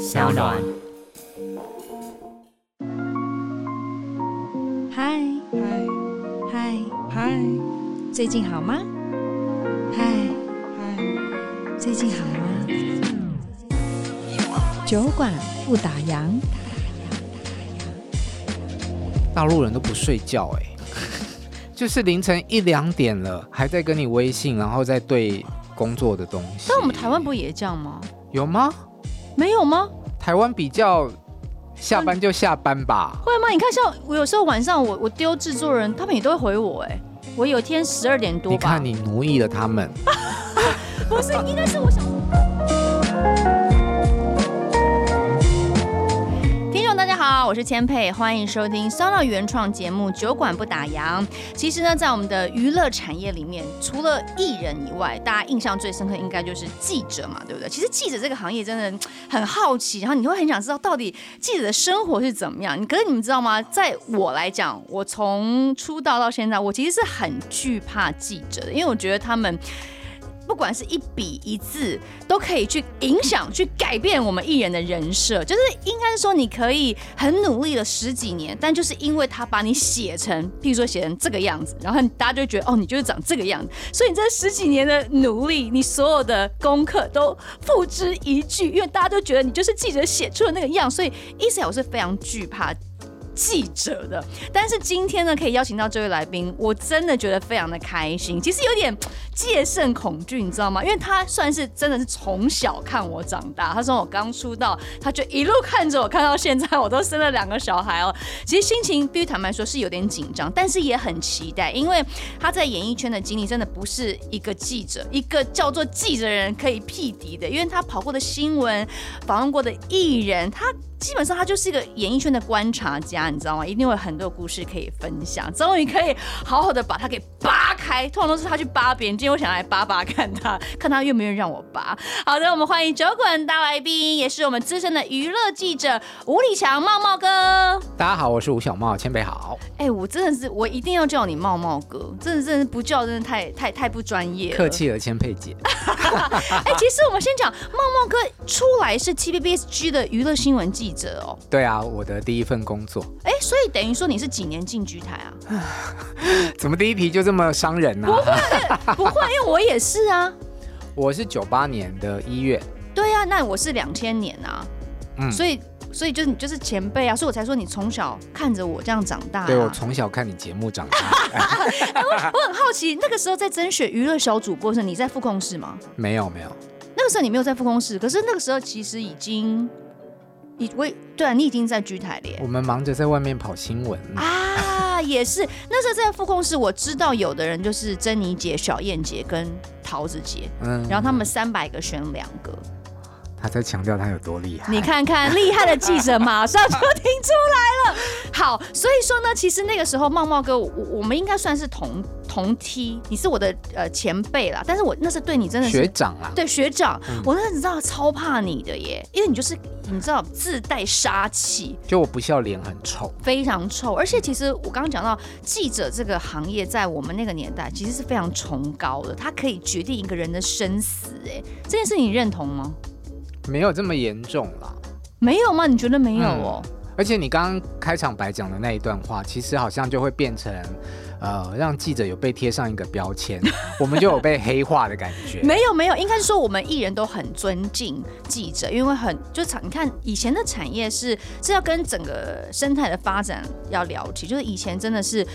小暖。嗨嗨嗨嗨，最近好吗？嗨嗨，最近好吗？酒馆不打烊。大陆人都不睡觉哎、欸，就是凌晨一两点了，还在跟你微信，然后再对工作的东西。但我们台湾不也这样吗？有吗？没有吗？台湾比较下班就下班吧？会吗？你看，像我有时候晚上我我丢制作人，他们也都会回我哎、欸。我有一天十二点多吧，你看你奴役了他们。不是，应该是我想。好，我是千佩，欢迎收听 Sono 原创节目《酒馆不打烊》。其实呢，在我们的娱乐产业里面，除了艺人以外，大家印象最深刻应该就是记者嘛，对不对？其实记者这个行业真的很好奇，然后你会很想知道到底记者的生活是怎么样。可是你们知道吗？在我来讲，我从出道到现在，我其实是很惧怕记者的，因为我觉得他们。不管是一笔一字，都可以去影响、去改变我们艺人的人设。就是应该是说，你可以很努力了十几年，但就是因为他把你写成，譬如说写成这个样子，然后大家就觉得哦，你就是长这个样子。所以你这十几年的努力，你所有的功课都付之一炬，因为大家都觉得你就是记者写出的那个样。所以，意思我是非常惧怕。记者的，但是今天呢，可以邀请到这位来宾，我真的觉得非常的开心。其实有点戒慎恐惧，你知道吗？因为他算是真的是从小看我长大。他说我刚出道，他就一路看着我看到现在，我都生了两个小孩哦。其实心情必须坦白说是有点紧张，但是也很期待，因为他在演艺圈的经历真的不是一个记者，一个叫做记者的人可以匹敌的，因为他跑过的新闻，访问过的艺人，他。基本上他就是一个演艺圈的观察家，你知道吗？一定会有很多故事可以分享，终于可以好好的把他给扒开。通常都是他去扒别人，今天我想来扒扒看他，看他愿不愿意让我扒。好的，我们欢迎酒馆大来宾，也是我们资深的娱乐记者吴礼强茂茂哥。大家好，我是吴小茂，千贝好。哎、欸，我真的是我一定要叫你茂茂哥，真的真的不叫真的太太太不专业了。客气了，千贝姐。哎、欸，其实我们先讲茂茂哥出来是 TVBSG 的娱乐新闻记者。记者哦，对啊，我的第一份工作。哎，所以等于说你是几年进剧台啊？怎么第一批就这么伤人呢？不会，不会，因为我也是啊。我是九八年的一月。对啊，那我是两千年啊。嗯，所以，所以就是你就是前辈啊，所以我才说你从小看着我这样长大啊。对，我从小看你节目长大。我我很好奇，那个时候在甄选娱乐小主播时，你在副控室吗？没有，没有。那个时候你没有在副控室，可是那个时候其实已经。你我，对啊，你已经在剧台了耶。我们忙着在外面跑新闻啊，也是。那时候在副控室，我知道有的人就是珍妮姐、小燕姐跟桃子姐，嗯，然后他们三百个选两个。他在强调他有多厉害。你看看，厉害的记者马上就听出来了。好，所以说呢，其实那个时候茂茂哥，我我们应该算是同同梯，你是我的呃前辈啦。但是我那是对你真的是学长啦，对学长，嗯、我那时候知道超怕你的耶，因为你就是你知道自带杀气，就我不笑脸很臭，非常臭。而且其实我刚刚讲到记者这个行业，在我们那个年代其实是非常崇高的，它可以决定一个人的生死。哎，这件事你认同吗？没有这么严重啦，没有吗？你觉得没有哦？嗯、而且你刚刚开场白讲的那一段话，其实好像就会变成，呃，让记者有被贴上一个标签，我们就有被黑化的感觉。没有没有，应该是说我们艺人都很尊敬记者，因为很就产你看以前的产业是是要跟整个生态的发展要聊起，就是以前真的是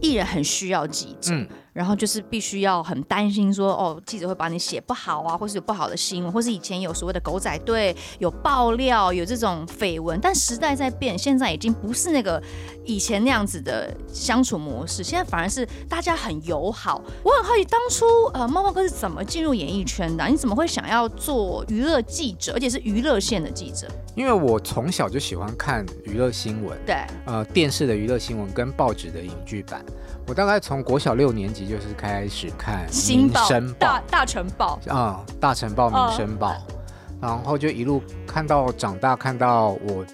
艺人很需要记者。嗯然后就是必须要很担心说，哦，记者会把你写不好啊，或是有不好的新闻，或是以前有所谓的狗仔队有爆料，有这种绯闻。但时代在变，现在已经不是那个以前那样子的相处模式，现在反而是大家很友好。我很好奇，当初呃，猫猫哥是怎么进入演艺圈的啊？你怎么会想要做娱乐记者，而且是娱乐线的记者？因为我从小就喜欢看娱乐新闻，对，呃，电视的娱乐新闻跟报纸的影剧版。我大概从国小六年级就是开始看《民生报》大大成报啊，《大成报》《民生报》，然后就一路看到长大，看到我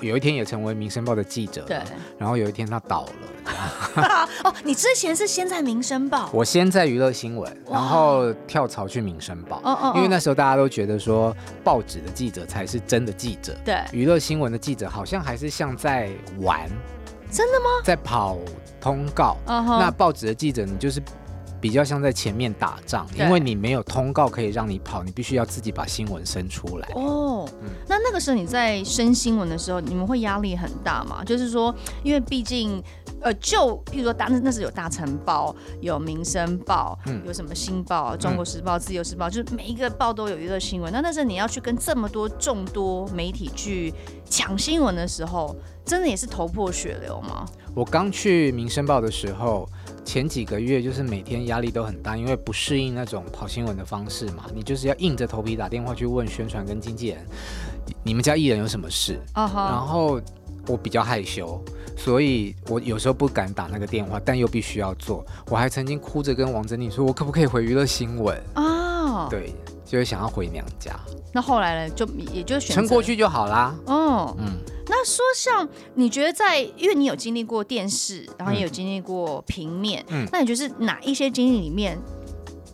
有一天也成为《民生报》的记者。对。然后有一天他倒了。哦，你之前是先在《民生报》？我先在娱乐新闻，然后跳槽去《民生报》。哦哦。因为那时候大家都觉得说，报纸的记者才是真的记者。对。娱乐新闻的记者好像还是像在玩。真的吗？在跑通告。Uh huh. 那报纸的记者，你就是。比较像在前面打仗，因为你没有通告可以让你跑，你必须要自己把新闻生出来。哦，嗯、那那个时候你在生新闻的时候，你们会压力很大吗？就是说，因为毕竟，呃，就譬如说，当那是有大成报、有民生报、嗯、有什么新报、中国时报、自由时报，就是每一个报都有娱乐新闻。那那时候你要去跟这么多众多媒体去抢新闻的时候，真的也是头破血流吗？我刚去民生报的时候。前几个月就是每天压力都很大，因为不适应那种跑新闻的方式嘛，你就是要硬着头皮打电话去问宣传跟经纪人，你们家艺人有什么事？Uh huh. 然后我比较害羞，所以我有时候不敢打那个电话，但又必须要做。我还曾经哭着跟王珍妮说，我可不可以回娱乐新闻？啊，uh. 对，就是想要回娘家。那后来呢？就也就选撑过去就好啦。哦，嗯。那说像你觉得在，因为你有经历过电视，然后也有经历过平面，嗯，那你觉得是哪一些经历里面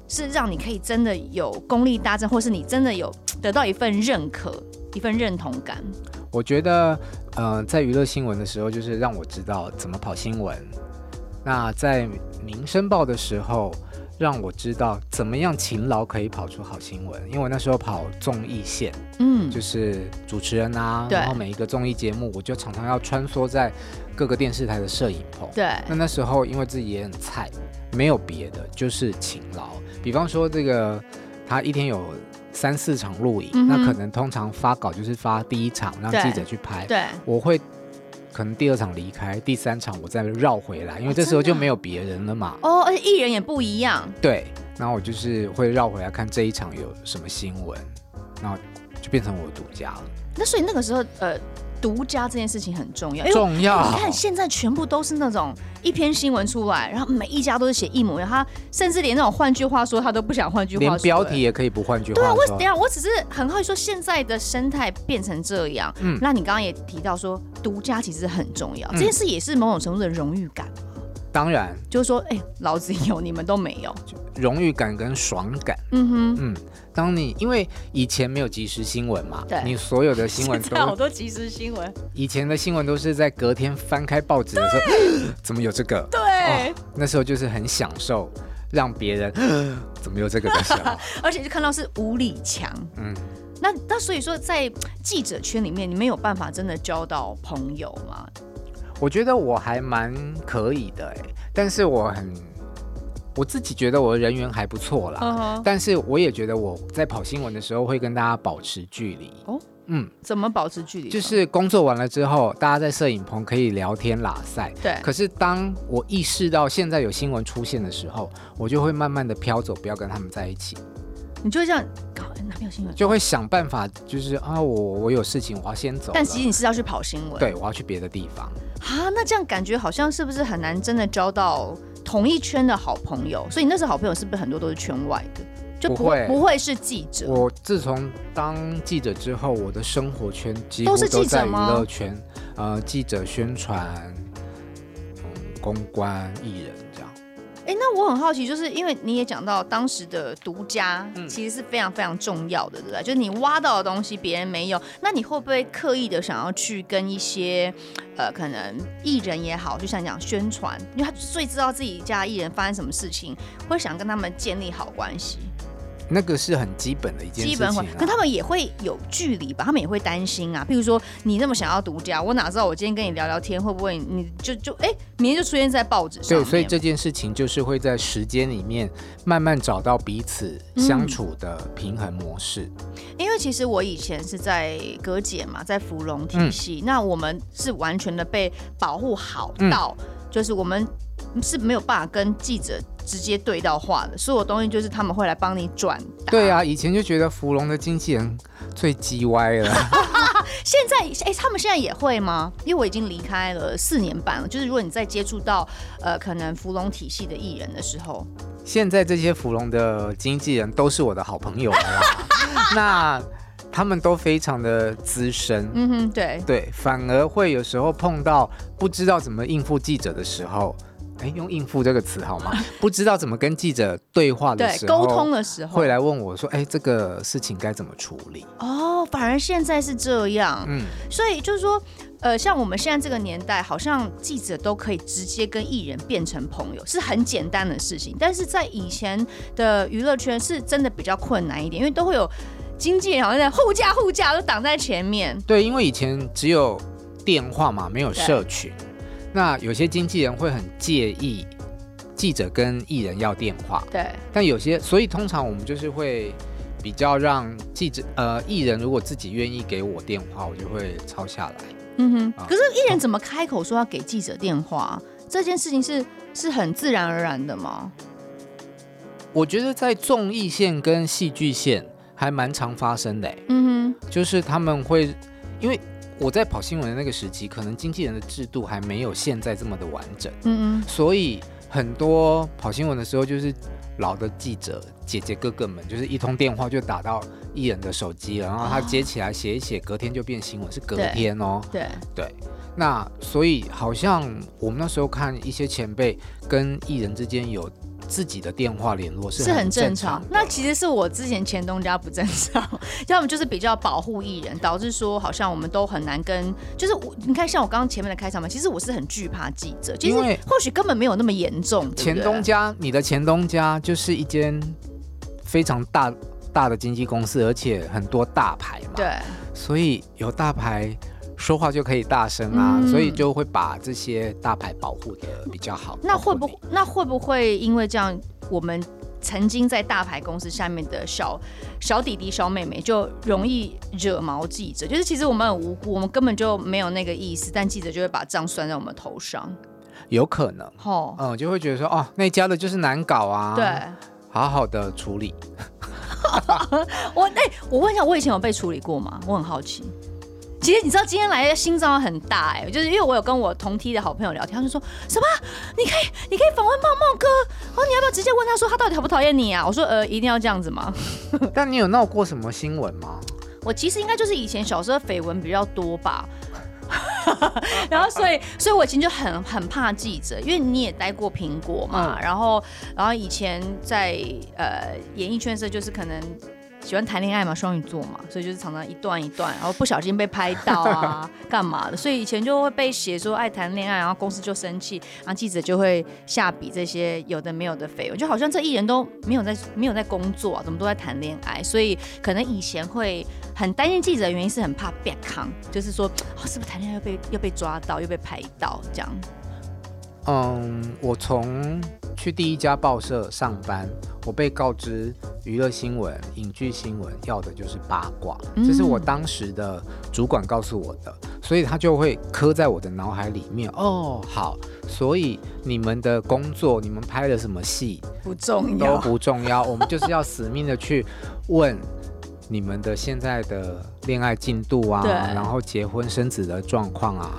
是让你可以真的有功力大增，或是你真的有得到一份认可、一份认同感？我觉得，呃，在娱乐新闻的时候，就是让我知道怎么跑新闻。那在民生报的时候。让我知道怎么样勤劳可以跑出好新闻，因为我那时候跑综艺线，嗯，就是主持人啊，然后每一个综艺节目，我就常常要穿梭在各个电视台的摄影棚，对。那那时候因为自己也很菜，没有别的，就是勤劳。比方说这个，他一天有三四场录影，嗯、那可能通常发稿就是发第一场让记者去拍，对，我会。可能第二场离开，第三场我再绕回来，因为这时候就没有别人了嘛。哦，而且艺人也不一样。对，然后我就是会绕回来看这一场有什么新闻，然后就变成我独家了。那所以那个时候，呃。独家这件事情很重要，重要。你看现在全部都是那种一篇新闻出来，然后每一家都是写一模一样，他甚至连那种换句话说他都不想换句话说，连标题也可以不换句话说。对啊，我等下我只是很好奇说现在的生态变成这样，嗯，那你刚刚也提到说独家其实很重要，嗯、这件事也是某种程度的荣誉感。当然，就是说，哎、欸，老子有，你们都没有，荣誉感跟爽感。嗯哼，嗯，当你因为以前没有即时新闻嘛，对，你所有的新闻 都好多即时新闻。以前的新闻都是在隔天翻开报纸的时候，怎么有这个？对、哦，那时候就是很享受让别人怎么有这个的时候，而且就看到是吴理强。嗯，那那所以说，在记者圈里面，你没有办法真的交到朋友吗？我觉得我还蛮可以的哎，但是我很我自己觉得我的人缘还不错啦。Uh. 但是我也觉得我在跑新闻的时候会跟大家保持距离。哦，oh? 嗯，怎么保持距离？就是工作完了之后，大家在摄影棚可以聊天拉赛。对。可是当我意识到现在有新闻出现的时候，我就会慢慢的飘走，不要跟他们在一起。你就会这样搞，哪边有新闻？就会想办法，就是啊，我我有事情，我要先走。但其实你是要去跑新闻。对，我要去别的地方。啊，那这样感觉好像是不是很难真的交到同一圈的好朋友？所以你那时候好朋友是不是很多都是圈外的？就不会不会是记者。我自从当记者之后，我的生活圈几乎都在娱乐圈，呃，记者、宣传、嗯、公关、艺人。哎，那我很好奇，就是因为你也讲到当时的独家，其实是非常非常重要的，对不对？就是你挖到的东西别人没有，那你会不会刻意的想要去跟一些，呃，可能艺人也好，就像讲宣传，因为他最知道自己家艺人发生什么事情，会想跟他们建立好关系。那个是很基本的一件事情，基本，可他们也会有距离吧？他们也会担心啊。譬如说，你那么想要独家，我哪知道我今天跟你聊聊天，会不会你就就哎，明天就出现在报纸上？对，所以这件事情就是会在时间里面慢慢找到彼此相处的平衡模式。嗯、因为其实我以前是在隔姐嘛，在芙蓉体系，嗯、那我们是完全的被保护好到，嗯、就是我们是没有办法跟记者。直接对到话的，所有东西就是他们会来帮你转。对啊，以前就觉得芙蓉的经纪人最鸡歪了。现在，哎、欸，他们现在也会吗？因为我已经离开了四年半了。就是如果你再接触到呃，可能芙蓉体系的艺人的时候，现在这些芙蓉的经纪人都是我的好朋友了啦。那。他们都非常的资深，嗯哼，对对，反而会有时候碰到不知道怎么应付记者的时候。哎，用应付这个词好吗？不知道怎么跟记者对话的时候，沟通的时候，会来问我说：“哎，这个事情该怎么处理？”哦，反而现在是这样，嗯，所以就是说，呃，像我们现在这个年代，好像记者都可以直接跟艺人变成朋友，是很简单的事情。但是在以前的娱乐圈，是真的比较困难一点，因为都会有经纪人好像在护驾护驾都挡在前面。对，因为以前只有电话嘛，没有社群。那有些经纪人会很介意记者跟艺人要电话，对。但有些，所以通常我们就是会比较让记者呃艺人如果自己愿意给我电话，我就会抄下来。嗯哼。啊、可是艺人怎么开口说要给记者电话？这件事情是是很自然而然的吗？我觉得在综艺线跟戏剧线还蛮常发生的。嗯哼。就是他们会因为。我在跑新闻的那个时期，可能经纪人的制度还没有现在这么的完整，嗯嗯，所以很多跑新闻的时候，就是老的记者姐姐哥哥们，就是一通电话就打到艺人的手机，然后他接起来写一写，隔天就变新闻，是隔天哦，对对，对，那所以好像我们那时候看一些前辈跟艺人之间有。自己的电话联络是是很正常，那其实是我之前前东家不正常，要么就是比较保护艺人，导致说好像我们都很难跟，就是我你看像我刚刚前面的开场嘛，其实我是很惧怕记者，其实或许根本没有那么严重。前东家，你的前东家就是一间非常大大的经纪公司，而且很多大牌嘛，对，所以有大牌。说话就可以大声啊，嗯，所以就会把这些大牌保护的比较好。那会不那会不会因为这样，我们曾经在大牌公司下面的小小弟弟、小妹妹就容易惹毛记者？就是其实我们很无辜，我们根本就没有那个意思，但记者就会把账算在我们头上。有可能，哦，嗯，就会觉得说，哦，那家的就是难搞啊，对，好好的处理。我哎，欸，我问一下，我以前有被处理过吗？我很好奇。其实你知道今天来的心脏很大哎、欸，就是因为我有跟我同梯的好朋友聊天，他就说什么你可以你可以访问茂茂哥，哦你要不要直接问他说他到底讨不讨厌你啊？我说呃一定要这样子吗？但你有闹过什么新闻吗？我其实应该就是以前小时候绯闻比较多吧，然后所以所以我以前就很很怕记者，因为你也待过苹果嘛，嗯、然后然后以前在呃演艺圈的时候就是可能。喜欢谈恋爱嘛，双鱼座嘛，所以就是常常一段一段，然后不小心被拍到啊，干嘛的？所以以前就会被写说爱谈恋爱，然后公司就生气，然后记者就会下笔这些有的没有的绯闻，就好像这艺人都没有在没有在工作啊，怎么都在谈恋爱？所以可能以前会很担心记者的原因是很怕被康，就是说哦，是不是谈恋爱又被又被抓到又被拍到这样？嗯，我从去第一家报社上班，我被告知娱乐新闻、影剧新闻要的就是八卦，这是我当时的主管告诉我的，所以他就会刻在我的脑海里面。哦，好，所以你们的工作，你们拍了什么戏不重要，都不重要，我们就是要死命的去问你们的现在的恋爱进度啊，然后结婚生子的状况啊，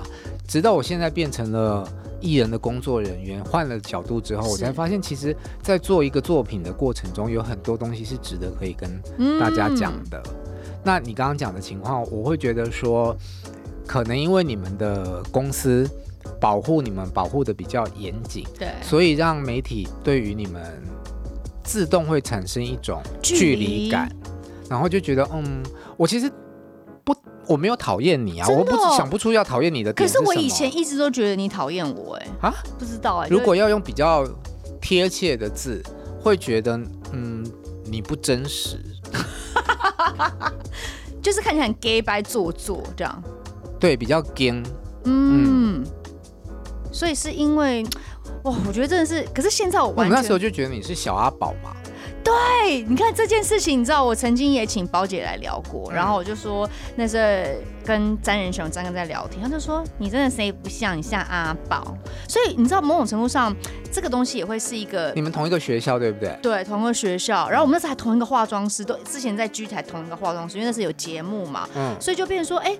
直到我现在变成了。艺人的工作人员换了角度之后，我才发现，其实，在做一个作品的过程中，有很多东西是值得可以跟大家讲的。嗯、那你刚刚讲的情况，我会觉得说，可能因为你们的公司保护你们保护的比较严谨，对，所以让媒体对于你们自动会产生一种距离感，然后就觉得，嗯，我其实。我没有讨厌你啊，哦、我不想不出要讨厌你的点。可是我以前一直都觉得你讨厌我，哎啊，不知道哎。如果要用比较贴切的字，会觉得嗯，你不真实，就是看起来很 gay 白做作这样。对，比较 gay。嗯，嗯，所以是因为哇，我觉得真的是，可是现在我我那时候就觉得你是小阿宝嘛。对，你看这件事情，你知道我曾经也请宝姐来聊过，然后我就说那时候跟詹仁雄、詹哥在聊天，他就说你真的谁不像，你像阿宝，所以你知道某种程度上，这个东西也会是一个你们同一个学校对不对？对，同一个学校，然后我们那时候还同一个化妆师，都之前在 G 台同一个化妆师，因为那时候有节目嘛，嗯，所以就变成说，哎，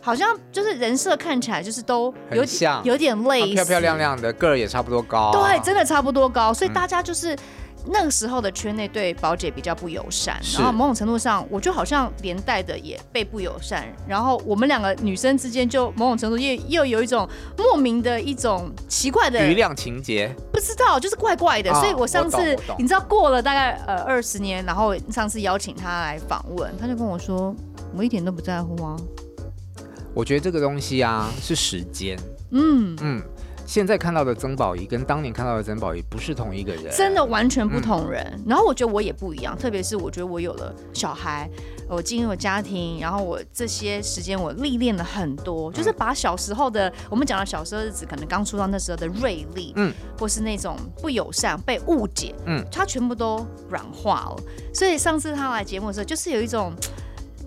好像就是人设看起来就是都有像，有点类似，漂漂亮亮的，个儿也差不多高，对，真的差不多高，所以大家就是。那个时候的圈内对宝姐比较不友善，然后某种程度上，我就好像连带的也被不友善，然后我们两个女生之间就某种程度又又有一种莫名的一种奇怪的余量情节，不知道就是怪怪的。哦、所以我上次我你知道过了大概呃二十年，然后上次邀请他来访问，他就跟我说，我一点都不在乎啊。我觉得这个东西啊是时间，嗯嗯。现在看到的曾宝仪跟当年看到的曾宝仪不是同一个人，真的完全不同人。嗯、然后我觉得我也不一样，特别是我觉得我有了小孩，我进入了家庭，然后我这些时间我历练了很多，就是把小时候的我们讲的小时候日子，可能刚出道那时候的锐利，嗯，或是那种不友善、被误解，嗯，他全部都软化了。所以上次他来节目的时候，就是有一种。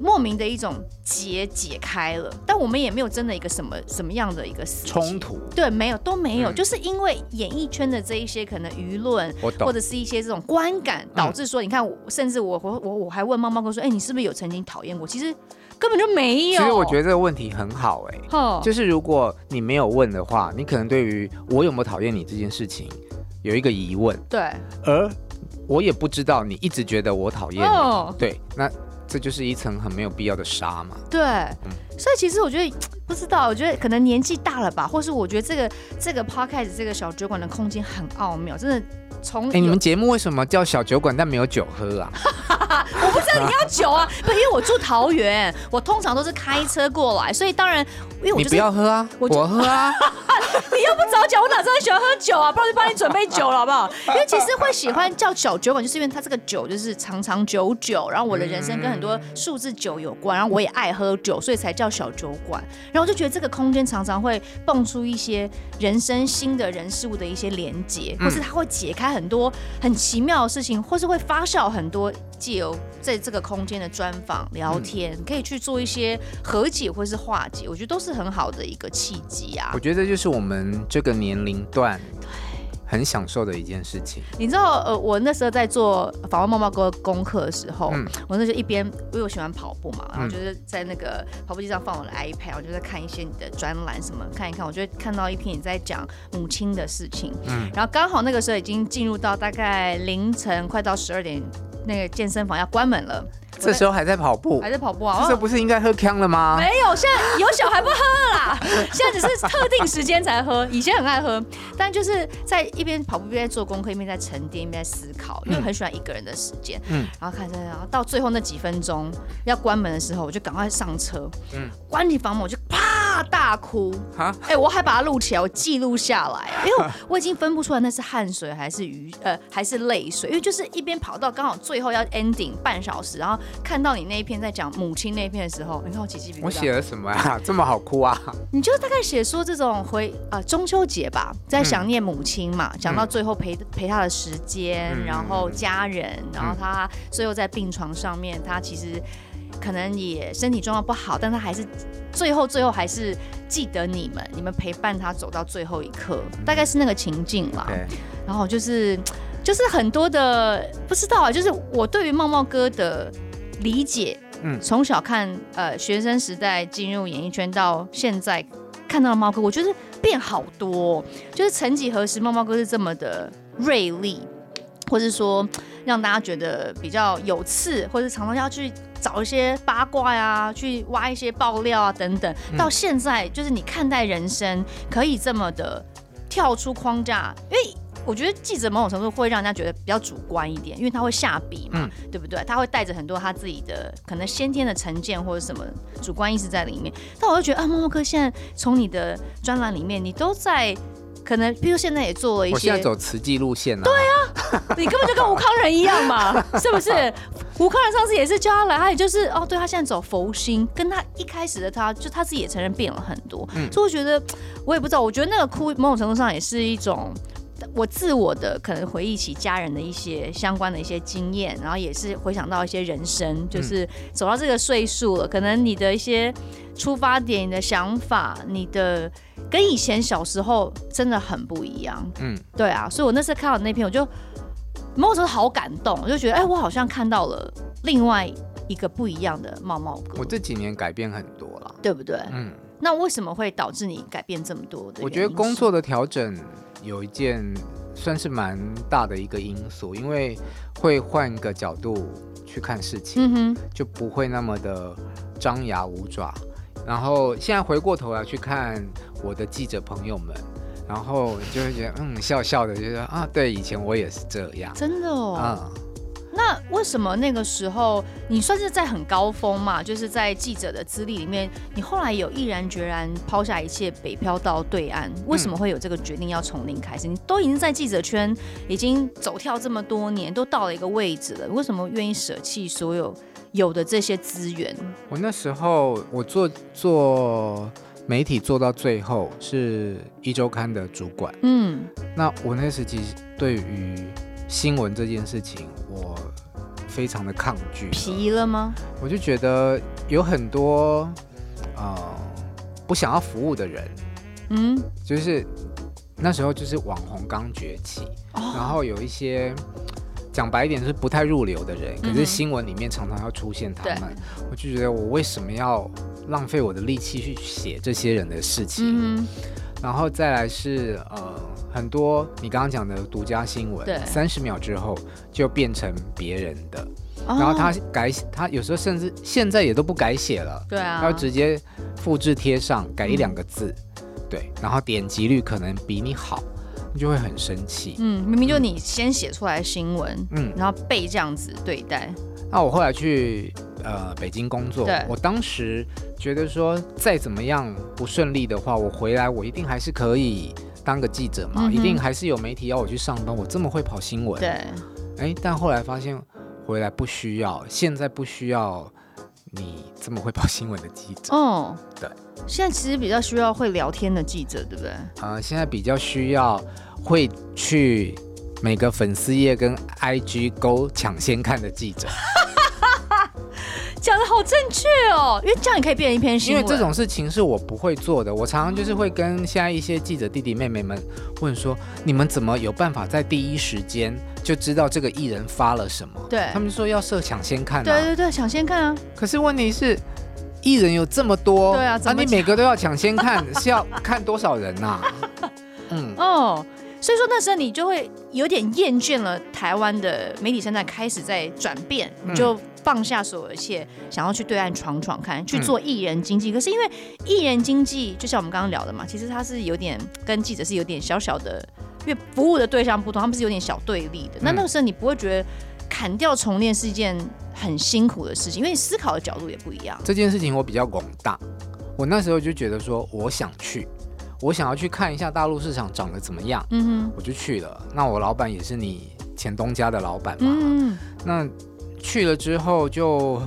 莫名的一种结解开了，但我们也没有真的一个什么什么样的一个冲突，对，没有都没有，嗯、就是因为演艺圈的这一些可能舆论，或者是一些这种观感，导致说，你看，甚至我我我我还问猫猫哥说，哎、欸，你是不是有曾经讨厌过？其实根本就没有。其实我觉得这个问题很好、欸，哎。呵，就是如果你没有问的话，你可能对于我有没有讨厌你这件事情有一个疑问，对，而我也不知道你一直觉得我讨厌你，哦、对，那。这就是一层很没有必要的纱嘛。对，所以其实我觉得不知道，我觉得可能年纪大了吧，或是我觉得这个这个 podcast 这个小酒馆的空间很奥妙，真的。从哎，你们节目为什么叫小酒馆，但没有酒喝啊？我不知道你要酒啊，不，因为我住桃园，我通常都是开车过来，所以当然，因为我、就是、你不要喝啊，我，我喝啊。你又不早讲，我哪知道你喜欢喝酒啊？不然就帮你准备酒了，好不好？因为其实会喜欢叫小酒馆，就是因为它这个酒就是长长久久，然后我的人生跟很多数字酒有关，然后我也爱喝酒，所以才叫小酒馆。然后我就觉得这个空间常常会蹦出一些人生新的人事物的一些连接，或是它会解开。很多很奇妙的事情，或是会发酵很多，借由在这个空间的专访聊天，嗯、可以去做一些和解或是化解，我觉得都是很好的一个契机啊。我觉得这就是我们这个年龄段。很享受的一件事情，你知道，呃，我那时候在做访问猫猫哥功课的时候，嗯、我那时候一边，因为我喜欢跑步嘛，然后就是在那个跑步机上放我的 iPad，我就在看一些你的专栏什么，看一看，我就会看到一篇你在讲母亲的事情，嗯，然后刚好那个时候已经进入到大概凌晨快到十二点，那个健身房要关门了。这时候还在跑步，还在跑步啊！这不是应该喝康了吗？没有，现在有小孩不喝了啦。现在只是特定时间才喝，以前很爱喝，但就是在一边跑步一边做功课，一边在沉淀，一边在思考，因为很喜欢一个人的时间。嗯，然后看着，然后到最后那几分钟要关门的时候，我就赶快上车。嗯，关起房门我就啪大哭。哈，哎，我还把它录起来，我记录下来，因为我已经分不出来那是汗水还是雨呃还是泪水，因为就是一边跑到刚好最后要 ending 半小时，然后。看到你那一篇在讲母亲那一篇的时候，你看我起鸡皮疙瘩。我写了什么啊？这么好哭啊？你就大概写说这种回啊、呃、中秋节吧，在想念母亲嘛，讲、嗯、到最后陪陪他的时间，嗯、然后家人，嗯、然后他最后在病床上面，他其实可能也身体状况不好，但他还是最后最后还是记得你们，你们陪伴他走到最后一刻，大概是那个情境啦。对然后就是就是很多的不知道啊，就是我对于茂茂哥的。理解，嗯，从小看呃学生时代进入演艺圈到现在看到了猫哥，我觉得变好多。就是曾几何时，猫猫哥是这么的锐利，或是说让大家觉得比较有刺，或者常常要去找一些八卦呀，去挖一些爆料啊等等。到现在，就是你看待人生可以这么的跳出框架，因为。我觉得记者某种程度会让人家觉得比较主观一点，因为他会下笔嘛，嗯、对不对？他会带着很多他自己的可能先天的成见或者什么主观意识在里面。但我就觉得啊，默默哥现在从你的专栏里面，你都在可能，比如现在也做了一些，我现在走慈济路线了。对啊，你根本就跟吴康仁一样嘛，是不是？吴康仁上次也是叫他来，他也就是哦，对他现在走佛心，跟他一开始的他就他自己也承认变了很多。嗯，所以我觉得我也不知道，我觉得那个哭某种程度上也是一种。我自我的可能回忆起家人的一些相关的一些经验，然后也是回想到一些人生，就是走到这个岁数了，可能你的一些出发点、你的想法、你的跟以前小时候真的很不一样。嗯，对啊，所以我那次看到那篇，我就某种程度好感动，我就觉得，哎，我好像看到了另外一个不一样的茂茂哥。我这几年改变很多了，对不对？嗯，那为什么会导致你改变这么多的？我觉得工作的调整。有一件算是蛮大的一个因素，因为会换个角度去看事情，嗯，就不会那么的张牙舞爪。然后现在回过头来去看我的记者朋友们，然后就会觉得嗯，笑笑的，觉得啊，对，以前我也是这样，真的哦，嗯。那为什么那个时候你算是在很高峰嘛？就是在记者的资历里面，你后来有毅然决然抛下一切，北漂到对岸？为什么会有这个决定要从零开始？你都已经在记者圈已经走跳这么多年，都到了一个位置了，为什么愿意舍弃所有有的这些资源？我那时候我做做媒体做到最后是一周刊的主管，嗯，那我那时其实对于新闻这件事情，我非常的抗拒。疲了吗？我就觉得有很多呃不想要服务的人，嗯，就是那时候就是网红刚崛起，哦，然后有一些讲白一点是不太入流的人，可是新闻里面常常要出现他们，嗯，我就觉得我为什么要浪费我的力气去写这些人的事情？嗯，然后再来是呃。很多你刚刚讲的独家新闻，三十秒之后就变成别人的，哦，然后他改，他有时候甚至现在也都不改写了，对啊，他直接复制贴上，改一两个字，嗯，对，然后点击率可能比你好，你就会很生气。嗯，明明就你先写出来新闻，嗯，然后被这样子对待。那我后来去呃北京工作，我当时觉得说再怎么样不顺利的话，我回来我一定还是可以。当个记者嘛，嗯，一定还是有媒体要我去上班。我这么会跑新闻，对，哎，但后来发现回来不需要，现在不需要你这么会跑新闻的记者。哦，对，现在其实比较需要会聊天的记者，对不对？啊，呃，现在比较需要会去每个粉丝页跟 IG 勾抢先看的记者。讲的好正确哦，因为这样也可以变成一篇新闻。因为这种事情是我不会做的，我常常就是会跟现在一些记者弟弟妹妹们问说：你们怎么有办法在第一时间就知道这个艺人发了什么？对，他们说要设抢先看啊。对对对，抢先看啊。可是问题是，艺人有这么多，对啊，啊，你每个都要抢先看，是要看多少人呐？嗯哦。所以说那时候你就会有点厌倦了台湾的媒体生态开始在转变，你就放下所有一切，想要去对岸闯闯看，去做艺人经济。可是因为艺人经济，就像我们刚刚聊的嘛，其实它是有点跟记者是有点小小的，因为服务的对象不同，他们是有点小对立的。那那个时候你不会觉得砍掉重练是一件很辛苦的事情，因为你思考的角度也不一样。这件事情我比较广大，我那时候就觉得说，我想去。我想要去看一下大陆市场长得怎么样，嗯哼，我就去了。那我老板也是你前东家的老板嘛，嗯，那去了之后就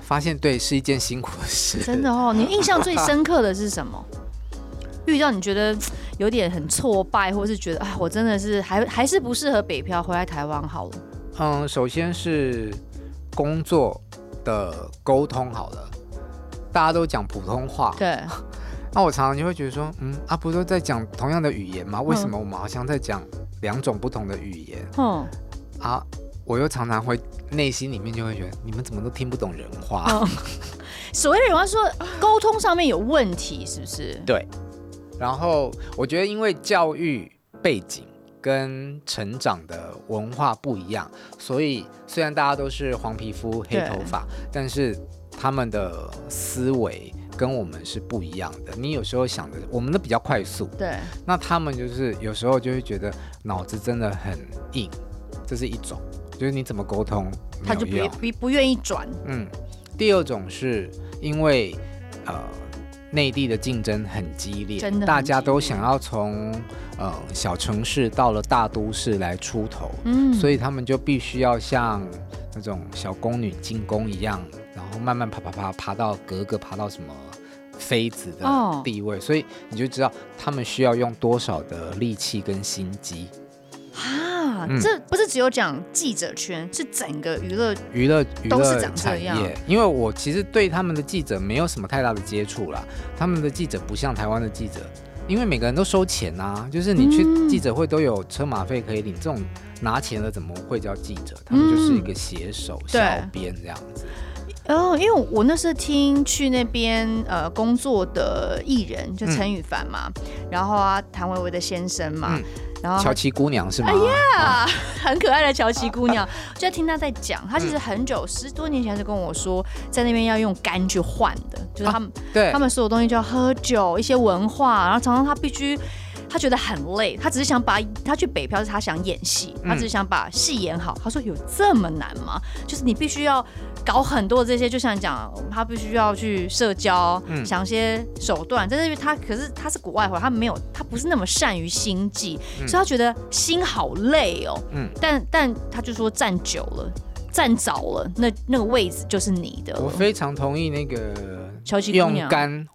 发现，对，是一件辛苦的事。真的哦，你印象最深刻的是什么？遇到你觉得有点很挫败，或是觉得啊，我真的是还还是不适合北漂，回来台湾好了。嗯，首先是工作的沟通好了，大家都讲普通话，对。那我常常就会觉得说，嗯，啊，不是都在讲同样的语言吗？为什么我们好像在讲两种不同的语言？嗯，啊，我又常常会内心里面就会觉得，你们怎么都听不懂人话？嗯、所谓的人话说沟通上面有问题，是不是？对。然后我觉得，因为教育背景跟成长的文化不一样，所以虽然大家都是黄皮肤黑头发，但是他们的思维。跟我们是不一样的。你有时候想的，我们的比较快速，对。那他们就是有时候就会觉得脑子真的很硬，这是一种，就是你怎么沟通，他就不不不愿意转。嗯。第二种是因为呃内地的竞争很激烈，真的，大家都想要从呃小城市到了大都市来出头，嗯，所以他们就必须要像那种小宫女进宫一样。然后慢慢爬爬爬爬到格格，爬到什么妃子的地位，oh. 所以你就知道他们需要用多少的力气跟心机啊！这不是只有讲记者圈，是整个娱乐娱乐娱乐产业。因为我其实对他们的记者没有什么太大的接触啦，他们的记者不像台湾的记者，因为每个人都收钱啊，就是你去记者会都有车马费可以领，这种拿钱的怎么会叫记者？他们就是一个写手、小编这样子。哦，因为我那时候听去那边呃工作的艺人，就陈羽凡嘛，嗯、然后啊谭维维的先生嘛，嗯、然后乔琪姑娘是吗？哎呀，啊、很可爱的乔琪姑娘，就在听她在讲，她其实很久、嗯、十多年前就跟我说，在那边要用肝去换的，就是他们、啊、对他们所有东西就要喝酒，一些文化，然后常常他必须。他觉得很累，他只是想把他去北漂，是他想演戏，他只是想把戏演好。他说有这么难吗？就是你必须要搞很多这些，就像你讲，他必须要去社交，嗯、想一些手段。但是因为他可是他是国外回来，他没有，他不是那么善于心计，嗯、所以他觉得心好累哦。嗯，但但他就说站久了，站早了，那那个位置就是你的。我非常同意那个用肝。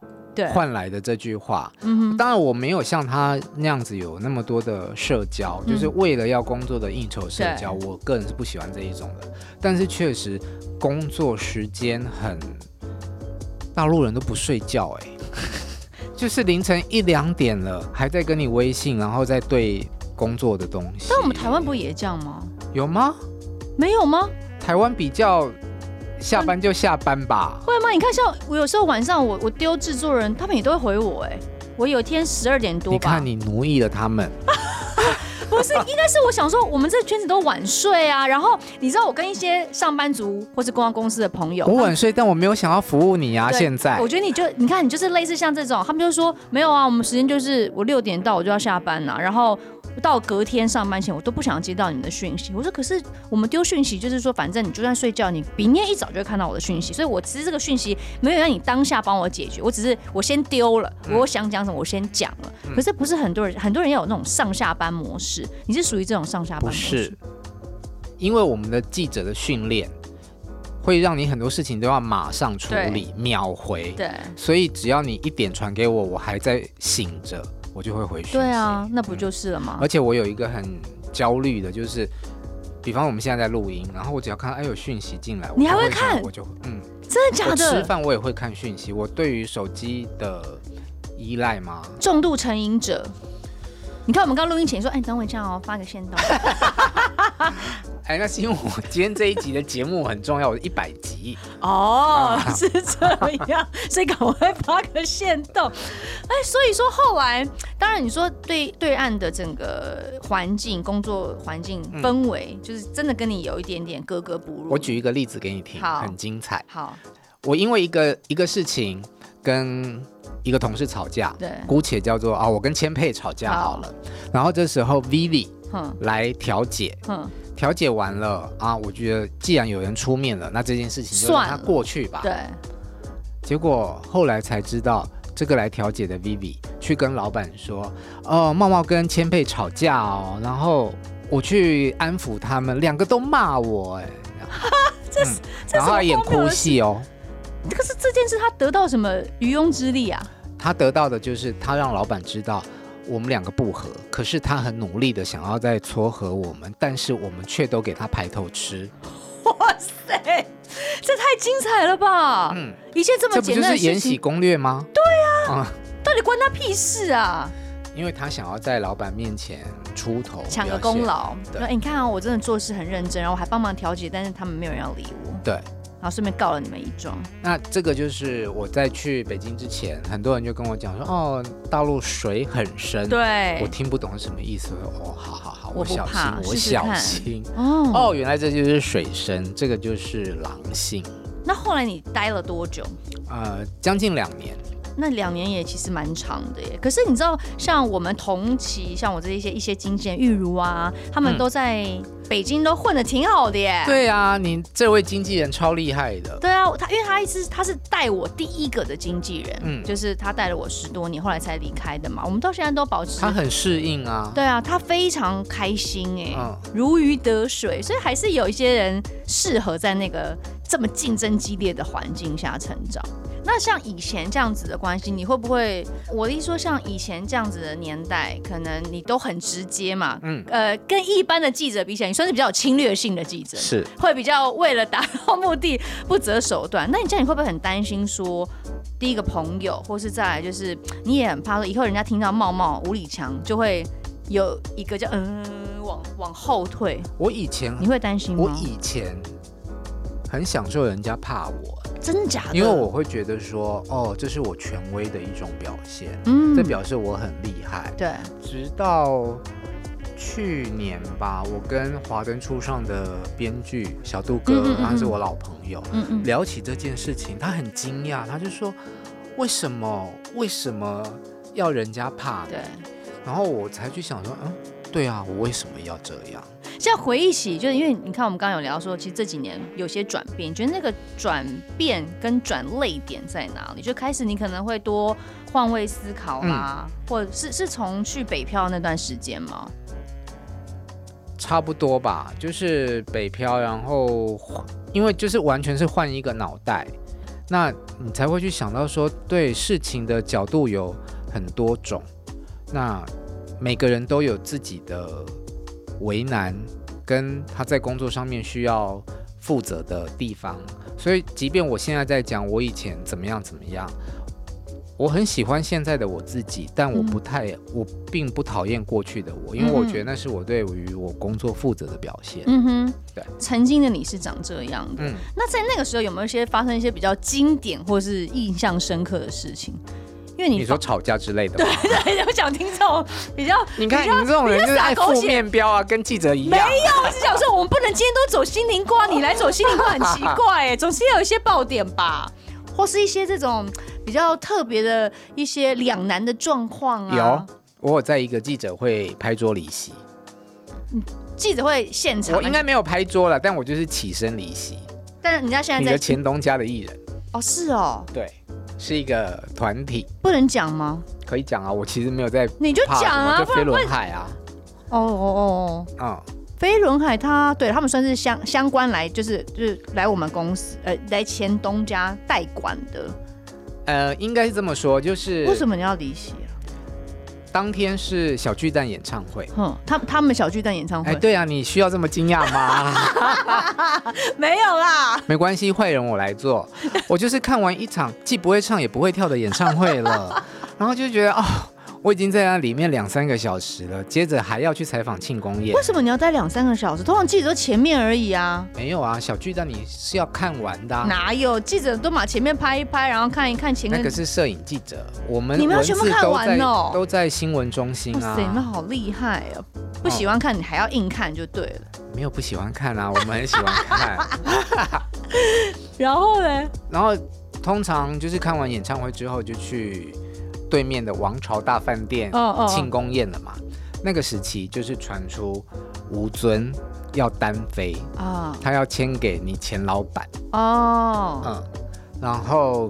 换来的这句话，嗯、当然我没有像他那样子有那么多的社交，嗯、就是为了要工作的应酬社交，我个人是不喜欢这一种的。但是确实工作时间很，大陆人都不睡觉哎、欸，就是凌晨一两点了还在跟你微信，然后再对工作的东西。但我们台湾不也这样吗？有吗？没有吗？台湾比较。下班就下班吧，会吗？你看，像我有时候晚上我我丢制作人，他们也都会回我。哎，我有一天十二点多吧，你看你奴役了他们，不是？应该是我想说，我们这圈子都晚睡啊。然后你知道，我跟一些上班族或是公关公司的朋友，我晚睡，但我没有想要服务你啊。现在我觉得你就你看，你就是类似像这种，他们就说没有啊，我们时间就是我六点到我就要下班了，然后。到隔天上班前，我都不想接到你们的讯息。我说，可是我们丢讯息，就是说，反正你就算睡觉，你明天一早就会看到我的讯息。所以，我其实这个讯息没有让你当下帮我解决，我只是我先丢了，我想讲什么我先讲了。可是不是很多人，很多人要有那种上下班模式。你是属于这种上下班模式？不是，因为我们的记者的训练会让你很多事情都要马上处理，秒回。对，所以只要你一点传给我，我还在醒着。我就会回去。对啊，那不就是了吗？而且我有一个很焦虑的，就是，比方我们现在在录音，然后我只要看到哎有讯息进来，你还会看？我就嗯，真的假的？吃饭我也会看讯息。我对于手机的依赖吗？重度成瘾者。你看我们刚录音前说，哎，等我一下哦，发个线动。哎，那是因为我今天这一集的节目很重要，我一百集哦，嗯、是这样，所以赶快发个线动。哎，所以说后来，当然你说对对岸的整个环境、工作环境氛围，嗯、就是真的跟你有一点点格格不入。我举一个例子给你听，好很精彩。好，我因为一个一个事情跟一个同事吵架，对，姑且叫做啊，我跟千佩吵架好了。好然后这时候 Vivi 来调解，嗯。调解完了啊，我觉得既然有人出面了，那这件事情就让它过去吧。对。结果后来才知道，这个来调解的 Vivi 去跟老板说：“哦，茂茂跟千佩吵架哦。”然后我去安抚他们，两个都骂我，哎，这是，然后他演哭戏哦。可是这件事他得到什么渔翁之利啊？他得到的就是他让老板知道。我们两个不合，可是他很努力的想要再撮合我们，但是我们却都给他排头吃。哇塞，这太精彩了吧！嗯，一切这么简单的事情，这不就是《延禧攻略》吗？对啊，嗯，到底关他屁事啊？因为他想要在老板面前出头，抢个功劳。对，欸，你看啊，我真的做事很认真，然后我还帮忙调解，但是他们没有人要理我。对。然后顺便告了你们一状。那这个就是我在去北京之前，很多人就跟我讲说，哦，大陆水很深。对，我听不懂是什么意思。哦，好好好，我小心，我小心。哦哦，原来这就是水深，这个就是狼性。那后来你待了多久？呃，将近两年。那两年也其实蛮长的耶。可是你知道，像我们同期，像我这一些一些经纪人，玉如啊，他们都在北京都混的挺好的耶。对啊，你这位经纪人超厉害的。对啊，他因为他一直他是带我第一个的经纪人，嗯，就是他带了我十多年，后来才离开的嘛。我们到现在都保持。他很适应啊。对啊，他非常开心哎，嗯，如鱼得水，所以还是有一些人适合在那个这么竞争激烈的环境下成长。那像以前这样子的关系，你会不会？我的意思说，像以前这样子的年代，可能你都很直接嘛，嗯，呃，跟一般的记者比起来，你算是比较有侵略性的记者，是会比较为了达到目的不择手段。那你这样，你会不会很担心说，第一个朋友，或是再来就是你也很怕说，以后人家听到茂茂吴李强，就会有一个叫嗯、呃，往往后退。我以前你会担心吗？我以前很享受人家怕我。真假的？因为我会觉得说，哦，这是我权威的一种表现，嗯这表示我很厉害。对，直到去年吧，我跟华灯初上的编剧小杜哥，嗯嗯嗯嗯他是我老朋友，嗯嗯，聊起这件事情，他很惊讶，他就说，为什么为什么要人家怕？对。然后我才去想说，嗯，对啊，我为什么要这样？现在回忆起，就是因为你看，我们刚刚有聊说，其实这几年有些转变，你觉得那个转变跟转泪点在哪里？就开始你可能会多换位思考啦，嗯、或者是是从去北漂那段时间吗？差不多吧，就是北漂，然后因为就是完全是换一个脑袋，那你才会去想到说，对事情的角度有很多种。那每个人都有自己的为难，跟他在工作上面需要负责的地方，所以即便我现在在讲我以前怎么样怎么样，我很喜欢现在的我自己，但我不太，嗯、我并不讨厌过去的我，因为我觉得那是我对于我工作负责的表现。嗯哼，对，曾经的你是长这样的。嗯，那在那个时候有没有一些发生一些比较经典或是印象深刻的事情？因为你，你说吵架之类的，对对，我想听这种比较。你看你们这种人就是爱负面标啊，跟记者一样。没有，我是想说，我们不能今天都走心灵瓜，你来走心灵瓜很奇怪哎，总是要有一些爆点吧，或是一些这种比较特别的一些两难的状况啊。有，我有在一个记者会拍桌离席。嗯，记者会现场，我应该没有拍桌了，但我就是起身离席。但是人家现在在你的前东家的艺人哦，是哦，对。是一个团体，不能讲吗？可以讲啊，我其实没有在，你就讲啊，就飞轮海啊，哦哦哦哦，嗯，飞轮海他对他们算是相相关来，就是就是来我们公司，呃，来前东家代管的，呃，应该是这么说，就是为什么你要离席？当天是小巨蛋演唱会，哼，他他们小巨蛋演唱会，哎，对啊，你需要这么惊讶吗？没有啦，没关系，坏人我来做，我就是看完一场既不会唱也不会跳的演唱会了，然后就觉得哦。我已经在那里面两三个小时了，接着还要去采访庆功宴。为什么你要待两三个小时？通常记者都前面而已啊。没有啊，小巨蛋你是要看完的啊。哪有记者都把前面拍一拍，然后看一看前面。那个是摄影记者，我们你们要全部看完哦，都在新闻中心啊。哇塞，那好厉害啊！不喜欢看你还要硬看就对了。哦，没有不喜欢看啊，我们很喜欢看。然后呢？然后通常就是看完演唱会之后就去。对面的王朝大饭店庆功宴了嘛？Oh, oh. 那个时期就是传出吴尊要单飞啊，oh. 他要签给你前老板哦，oh. 嗯，然后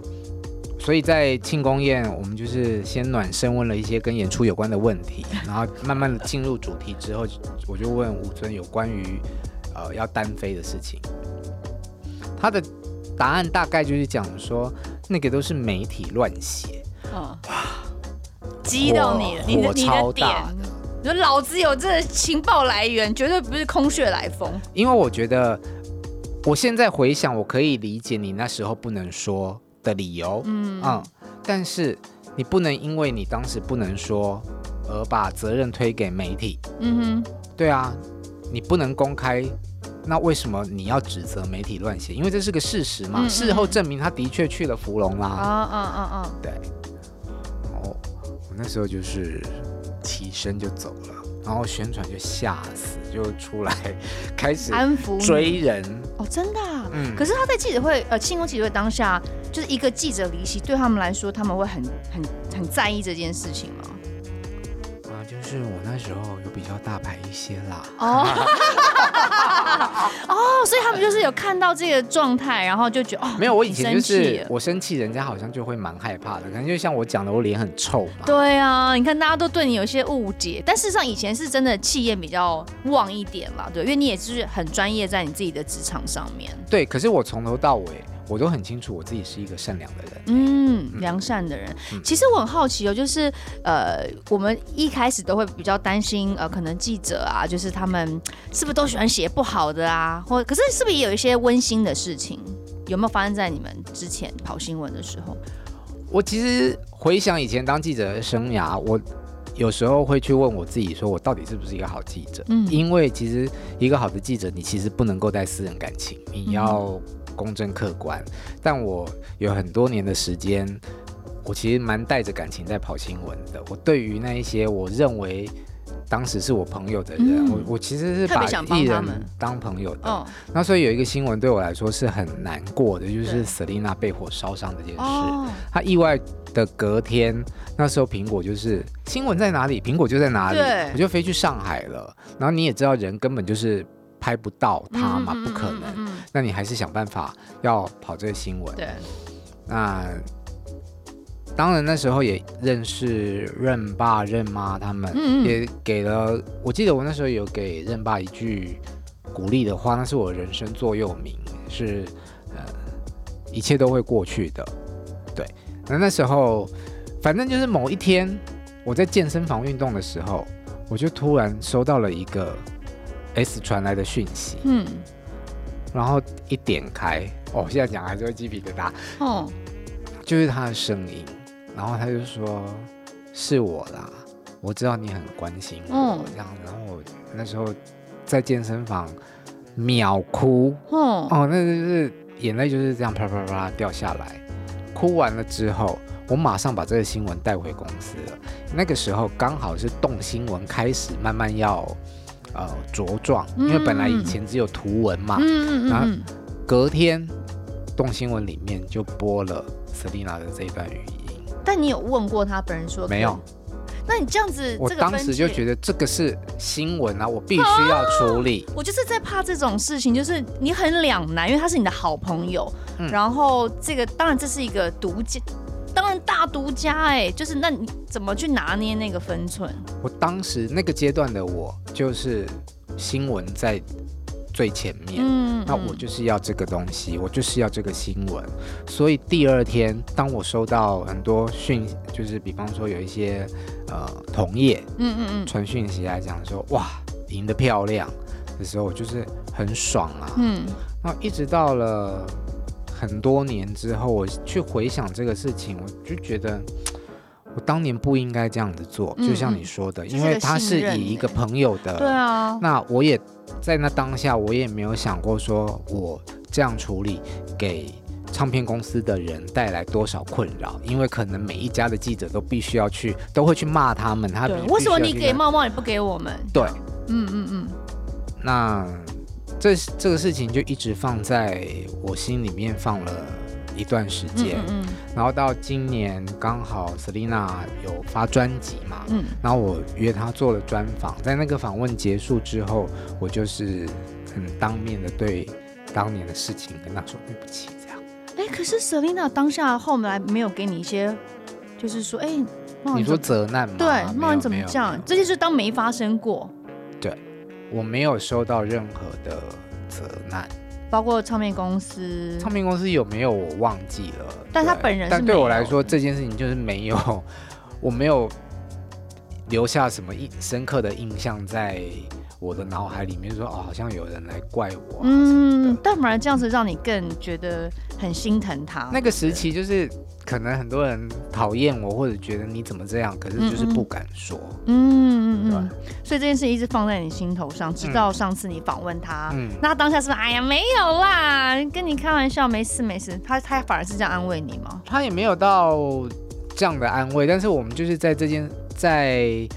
所以在庆功宴，我们就是先暖身，问了一些跟演出有关的问题，然后慢慢的进入主题之后，我就问吴尊有关于呃要单飞的事情，他的答案大概就是讲说那个都是媒体乱写。嗯，哇，激到你了，你的你的点，你说老子有这情报来源，绝对不是空穴来风。因为我觉得，我现在回想，我可以理解你那时候不能说的理由，嗯嗯，但是你不能因为你当时不能说，而把责任推给媒体。嗯哼，对啊，你不能公开，那为什么你要指责媒体乱写？因为这是个事实嘛，嗯嗯，事后证明他的确去了芙蓉啦。啊啊啊啊，对。那时候就是起身就走了，然后宣传就吓死，就出来开始安抚追人哦，真的、啊，嗯。可是他在记者会，呃，庆功记者会当下，就是一个记者离席，对他们来说，他们会很很很在意这件事情吗？啊，就是我那时候有比较大牌一些啦。哦。哦，所以他们就是有看到这个状态，然后就觉得哦，没有，我以前就是我生气，人家好像就会蛮害怕的，可能就像我讲的，我脸很臭嘛。对啊，你看大家都对你有些误解，但事实上以前是真的气焰比较旺一点啦，对，因为你也是很专业在你自己的职场上面。对，可是我从头到尾。我都很清楚，我自己是一个善良的人，嗯，良善的人。嗯、其实我很好奇哦，就是呃，我们一开始都会比较担心，呃，可能记者啊，就是他们是不是都喜欢写不好的啊？或可是是不是也有一些温馨的事情？有没有发生在你们之前跑新闻的时候？我其实回想以前当记者的生涯，我有时候会去问我自己，说我到底是不是一个好记者？嗯，因为其实一个好的记者，你其实不能够带私人感情，你要。公正客观，但我有很多年的时间，我其实蛮带着感情在跑新闻的。我对于那一些我认为当时是我朋友的人，嗯、我我其实是把艺人当朋友的。哦、那所以有一个新闻对我来说是很难过的，就是 Selina 被火烧伤这件事。哦、他意外的隔天，那时候苹果就是新闻在哪里，苹果就在哪里，我就飞去上海了。然后你也知道，人根本就是。拍不到他嘛，不可能。那你还是想办法要跑这个新闻。对。那当然那时候也认识任爸任妈他们，也给了。我记得我那时候有给任爸一句鼓励的话，那是我人生座右铭，是呃，一切都会过去的。对。那那时候，反正就是某一天我在健身房运动的时候，我就突然收到了一个。S 传来的讯息，嗯，然后一点开，哦，现在讲还是会鸡皮疙瘩，哦，就是他的声音，然后他就说是我啦，我知道你很关心我，哦、这样，然后我那时候在健身房秒哭，哦，哦，那就是眼泪就是这样啪啪啪掉下来，哭完了之后，我马上把这个新闻带回公司了，那个时候刚好是动新闻开始慢慢要。呃，茁壮，因为本来以前只有图文嘛，嗯、然后隔天动新闻里面就播了 Selina 的这一段语音。但你有问过他本人说没有？那你这样子，我当时就觉得这个是新闻啊，我必须要处理。我就是在怕这种事情，就是你很两难，因为他是你的好朋友，嗯、然后这个当然这是一个独家。大独家哎、欸，就是那你怎么去拿捏那个分寸？我当时那个阶段的我，就是新闻在最前面，嗯，那我就是要这个东西，我就是要这个新闻。所以第二天，当我收到很多讯，就是比方说有一些呃同业，嗯嗯嗯，传讯息来讲说哇赢得漂亮的时候，我就是很爽啊，嗯，那一直到了。很多年之后，我去回想这个事情，我就觉得 我当年不应该这样子做。嗯、就像你说的，因为他是以一个朋友的，对啊。那我也在那当下，我也没有想过说我这样处理给唱片公司的人带来多少困扰，因为可能每一家的记者都必须要去，都会去骂他们。他为什么你给茂茂，你不给我们？对，嗯嗯嗯。那。这这个事情就一直放在我心里面放了一段时间，嗯然后到今年刚好 Selina 有发专辑嘛，嗯，然后我约她做了专访，在那个访问结束之后，我就是很当面的对当年的事情跟她说对不起，这样。哎，可是 Selina 当下后来没有给你一些，就是说，哎，你说责难吗？对，那你怎么这样？这件事当没发生过。我没有收到任何的责难，包括唱片公司。唱片公司有没有我忘记了，但他本人是，但对我来说这件事情就是没有，我没有留下什么印深刻的印象在我的脑海里面，说哦，好像有人来怪我啊。嗯，但反而这样子让你更觉得很心疼他。那个时期就是。可能很多人讨厌我，或者觉得你怎么这样，可是就是不敢说。嗯嗯嗯，对。所以这件事一直放在你心头上，直到上次你访问他，嗯，那他当下是不是？哎呀，没有啦，跟你开玩笑，没事没事。他他反而是这样安慰你吗？他也没有到这样的安慰，但是我们就是在这件在。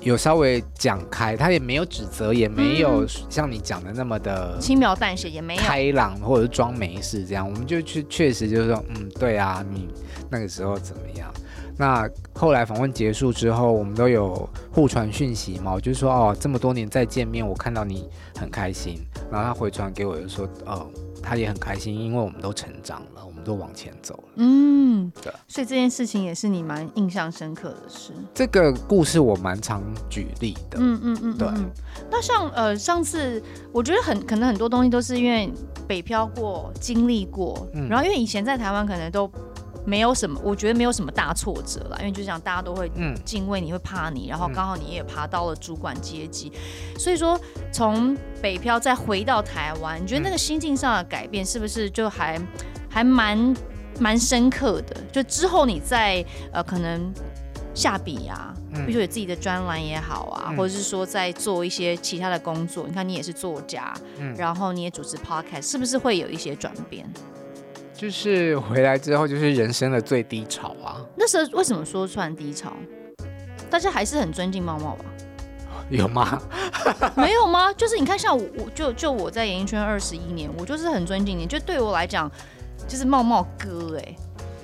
有稍微讲开，他也没有指责，也没有像你讲的那么的轻描淡写，也没有开朗或者是装没事这样。我们就去确实就是说，嗯，对啊，你那个时候怎么样？那后来访问结束之后，我们都有互传讯息嘛，我就说哦，这么多年再见面，我看到你很开心。然后他回传给我，就说哦，他也很开心，因为我们都成长了。我们都往前走了，嗯，对，所以这件事情也是你蛮印象深刻的事。这个故事我蛮常举例的，嗯嗯嗯，对。那像呃上次，我觉得很可能很多东西都是因为北漂过、经历过，嗯、然后因为以前在台湾可能都。没有什么，我觉得没有什么大挫折了，因为就这样，大家都会敬畏你，会怕你，然后刚好你也爬到了主管阶级，所以说从北漂再回到台湾，你觉得那个心境上的改变是不是就还还蛮蛮深刻的？就之后你在呃可能下笔啊，嗯、比如说有自己的专栏也好啊，嗯、或者是说在做一些其他的工作。你看，你也是作家，嗯，然后你也主持 podcast，是不是会有一些转变？就是回来之后，就是人生的最低潮啊。那时候为什么说算低潮？大家还是很尊敬茂茂吧？有吗？没有吗？就是你看，像我，我就就我在演艺圈二十一年，我就是很尊敬你。就对我来讲，就是茂茂哥哎、欸，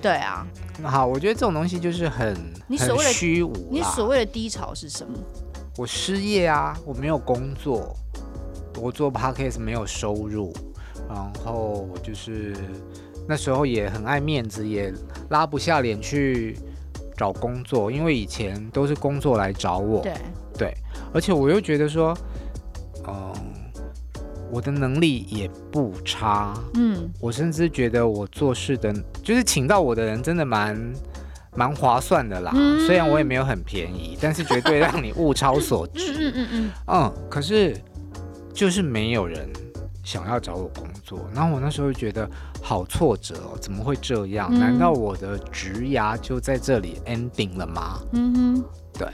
对啊。好，我觉得这种东西就是很你所谓的虚无。你所谓的低潮是什么？我失业啊，我没有工作，我做 podcast 没有收入，然后我就是。那时候也很爱面子，也拉不下脸去找工作，因为以前都是工作来找我。对对，而且我又觉得说，嗯、呃，我的能力也不差。嗯，我甚至觉得我做事的，就是请到我的人真的蛮蛮划算的啦。嗯、虽然我也没有很便宜，但是绝对让你物超所值。嗯嗯嗯嗯。嗯，可是就是没有人。想要找我工作，然后我那时候就觉得好挫折哦，怎么会这样？嗯、难道我的职涯就在这里 ending 了吗？嗯哼，对，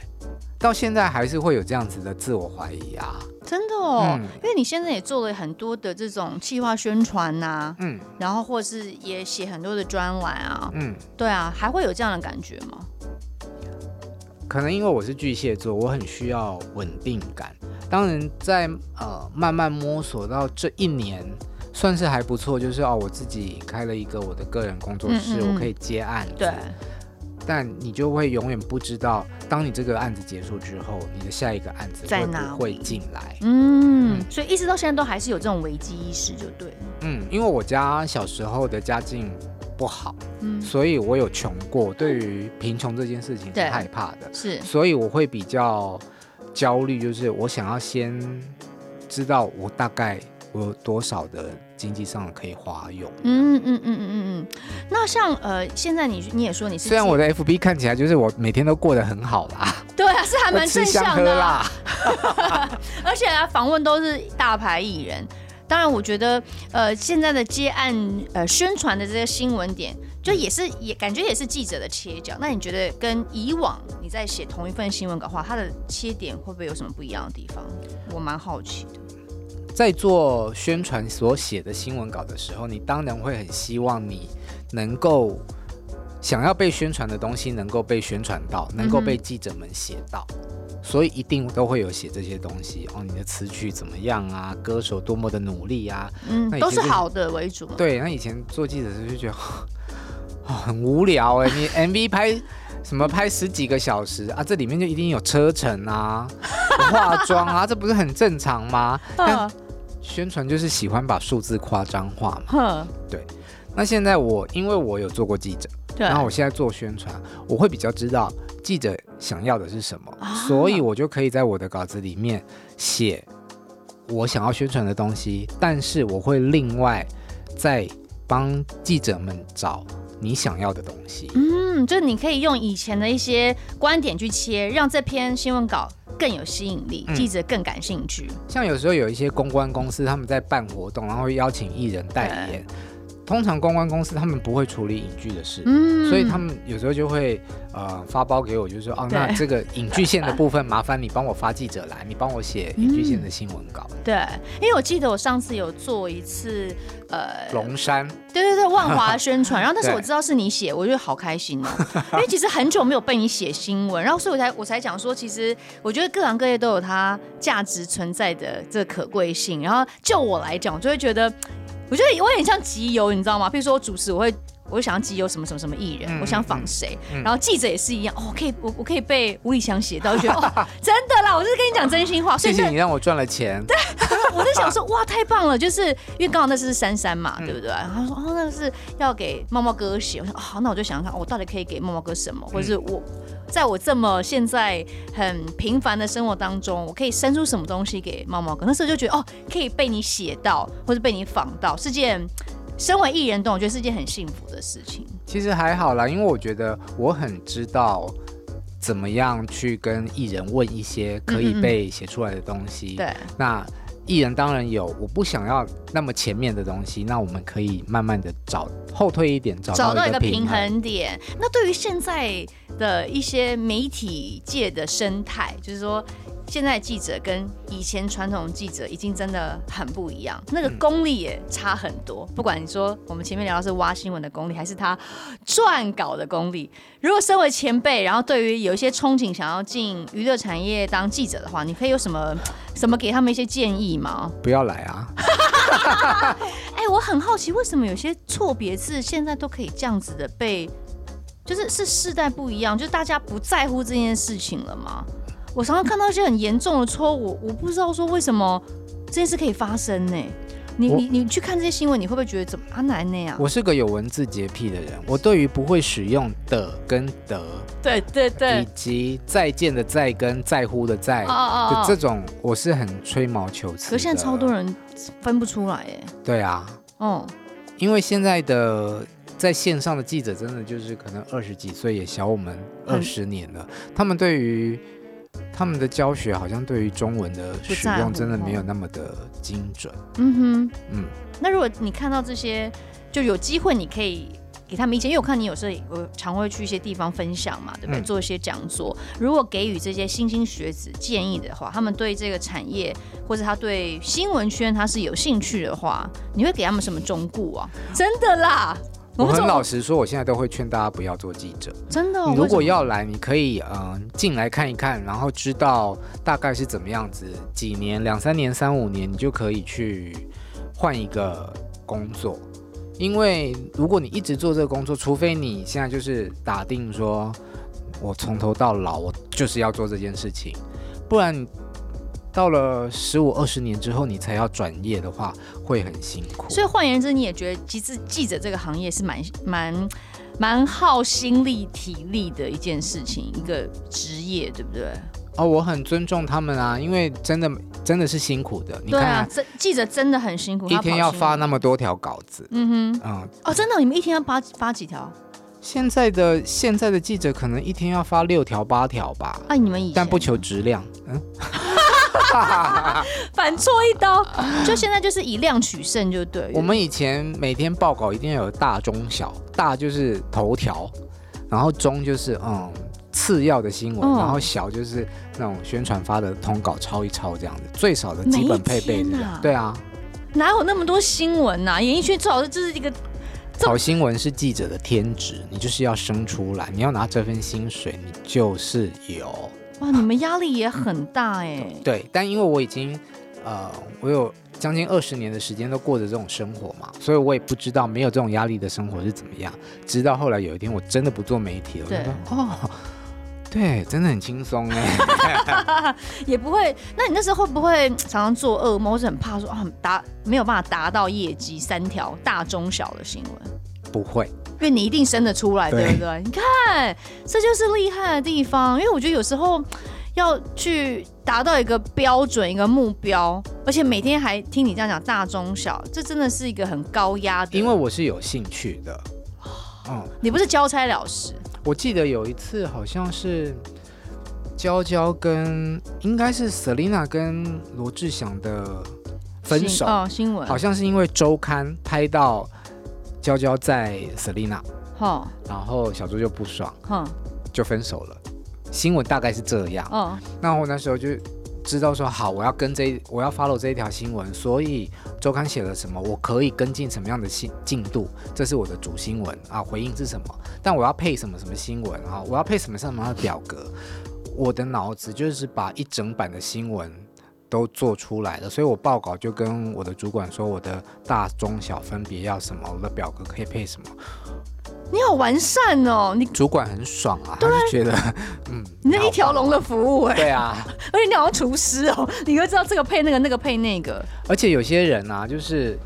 到现在还是会有这样子的自我怀疑啊。真的哦，嗯、因为你现在也做了很多的这种企划宣传呐、啊，嗯，然后或是也写很多的专栏啊，嗯，对啊，还会有这样的感觉吗？可能因为我是巨蟹座，我很需要稳定感。当然在，呃慢慢摸索到这一年，算是还不错。就是哦，我自己开了一个我的个人工作室，嗯嗯，我可以接案。对。但你就会永远不知道，当你这个案子结束之后，你的下一个案子会不会进来？嗯，嗯，所以一直到现在都还是有这种危机意识，就对。嗯，因为我家小时候的家境不好，嗯，所以我有穷过。对于贫穷这件事情是害怕的，是，所以我会比较。焦虑就是我想要先知道我大概我有多少的经济上可以花用。嗯嗯嗯嗯嗯嗯。那像呃，现在你你也说你是，虽然我的 FB 看起来就是我每天都过得很好啦。对啊，是还蛮 正向的啦。啦而且啊，访问都是大牌艺人。当然，我觉得呃，现在的接案呃宣传的这些新闻点。就也是也感觉也是记者的切角，那你觉得跟以往你在写同一份新闻稿的话，它的切点会不会有什么不一样的地方？我蛮好奇的。在做宣传所写的新闻稿的时候，你当然会很希望你能够想要被宣传的东西能够被宣传到，能够被记者们写到，嗯、所以一定都会有写这些东西哦。你的词曲怎么样啊？歌手多么的努力啊？嗯，都是好的为主。对，那以前做记者的时候就觉得。哦，很无聊哎！你 MV 拍什么拍十几个小时啊？这里面就一定有车程啊、化妆啊，这不是很正常吗？但宣传就是喜欢把数字夸张化嘛。对。那现在我因为我有做过记者，然后我现在做宣传，我会比较知道记者想要的是什么，所以我就可以在我的稿子里面写我想要宣传的东西，但是我会另外再帮记者们找。你想要的东西，嗯，就是你可以用以前的一些观点去切，让这篇新闻稿更有吸引力，记者更感兴趣。像有时候有一些公关公司，他们在办活动，然后会邀请艺人代言。通常公关公司他们不会处理影剧的事，嗯，所以他们有时候就会呃发包给我，就是说哦，那这个影剧线的部分麻烦你帮我发记者来，你帮我写影剧线的新闻稿。对，因为我记得我上次有做一次呃龙山，对对对，万华宣传，然后但是我知道是你写，我觉得好开心哦，因为其实很久没有被你写新闻，然后所以我才我才讲说，其实我觉得各行各业都有它价值存在的这可贵性，然后就我来讲，我就会觉得。我觉得我有点像集邮，你知道吗？比如说我主持，我会，我就想要集邮什么什么什么艺人，嗯、我想仿谁，嗯、然后记者也是一样，哦，可以，我我可以被吴以翔写到，就觉得 哦，真的啦，我是跟你讲真心话，谢谢你让我赚了钱。对，我在想说，哇，太棒了，就是因为刚好那是珊珊嘛，嗯、对不对？然后他说，哦，那个是要给猫猫哥写，我说，好、哦，那我就想想看，我到底可以给猫猫哥什么，或者是我。在我这么现在很平凡的生活当中，我可以生出什么东西给猫猫哥？那时候就觉得哦，可以被你写到，或者被你仿到，是件身为艺人，我觉得是件很幸福的事情。其实还好啦，因为我觉得我很知道怎么样去跟艺人问一些可以被写出来的东西。对，那。艺人当然有，我不想要那么前面的东西，那我们可以慢慢的找后退一点，找找到一个平衡点。那对于现在的一些媒体界的生态，就是说。现在记者跟以前传统记者已经真的很不一样，那个功力也差很多。不管你说我们前面聊的是挖新闻的功力，还是他撰稿的功力，如果身为前辈，然后对于有一些憧憬想要进娱乐产业当记者的话，你可以有什么 什么给他们一些建议吗？不要来啊！哎、欸，我很好奇，为什么有些错别字现在都可以这样子的被，就是是世代不一样，就是大家不在乎这件事情了吗？我常常看到一些很严重的错误，我不知道说为什么这件事可以发生呢？你你你去看这些新闻，你会不会觉得怎么阿南那样？我是个有文字洁癖的人，我对于不会使用的跟的，对对对，以及再见的再跟在乎的在的这种，我是很吹毛求疵。可是现在超多人分不出来耶。对啊，哦，因为现在的在线上的记者真的就是可能二十几岁，也小我们二十年了，他们对于。他们的教学好像对于中文的使用真的没有那么的精准。嗯哼，嗯。那如果你看到这些，就有机会你可以给他们意见，因为我看你有时候我常会去一些地方分享嘛，对不对？嗯、做一些讲座。如果给予这些新兴学子建议的话，他们对这个产业或者他对新闻圈他是有兴趣的话，你会给他们什么忠告啊？真的啦。我很老实说，我现在都会劝大家不要做记者。真的，哦，你如果要来，你可以嗯进来看一看，然后知道大概是怎么样子。几年、两三年、三五年，你就可以去换一个工作。因为如果你一直做这个工作，除非你现在就是打定说，我从头到老我就是要做这件事情，不然。到了十五二十年之后，你才要转业的话，会很辛苦。所以换言之，你也觉得其实记者这个行业是蛮蛮蛮耗心力体力的一件事情，一个职业，对不对？哦，我很尊重他们啊，因为真的真的是辛苦的。你看啊，这记者真的很辛苦，一天要发那么多条稿子。嗯哼，嗯，哦，真的，你们一天要发发几条？现在的现在的记者可能一天要发六条八条吧。哎、啊，你们以前，但不求质量，嗯。反戳一刀，就现在就是以量取胜，就对。我们以前每天报稿一定要有大、中、小，大就是头条，然后中就是嗯次要的新闻，嗯、然后小就是那种宣传发的通稿抄一抄这样子，最少的基本配备的。啊对啊，哪有那么多新闻呐、啊？演艺圈最好的就是一个好新闻是记者的天职，你就是要生出来，你要拿这份薪水，你就是有。哇，你们压力也很大哎。对，但因为我已经，呃，我有将近二十年的时间都过着这种生活嘛，所以我也不知道没有这种压力的生活是怎么样。直到后来有一天，我真的不做媒体了，对我说哦，对，真的很轻松哎。也不会，那你那时候会不会常常做噩梦，或是很怕说啊达没有办法达到业绩三条大中小的新闻？不会。因为你一定生得出来，对，对不对？你看，这就是厉害的地方。因为我觉得有时候要去达到一个标准、一个目标，而且每天还听你这样讲大中小，这真的是一个很高压的。因为我是有兴趣的，嗯，你不是交差了事。我记得有一次好像是娇娇跟应该是 Selina 跟罗志祥的分手哦，新闻好像是因为周刊拍到。娇娇在 Selina，然后小猪就不爽，就分手了。新闻大概是这样。哦，那我那时候就知道说，好，我要跟这，我要 follow 这一条新闻，所以周刊写了什么，我可以跟进什么样的进进度，这是我的主新闻啊。回应是什么？但我要配什么什么新闻啊？我要配什么什么样的表格？我的脑子就是把一整版的新闻。都做出来了，所以我报告就跟我的主管说，我的大中小分别要什么，我的表格可以配什么。你好完善哦，你主管很爽啊，对他就觉得，嗯，你那一条龙的服务哎，对啊，而且你好像厨师哦，你会知道这个配那个，那个配那个。而且有些人啊，就是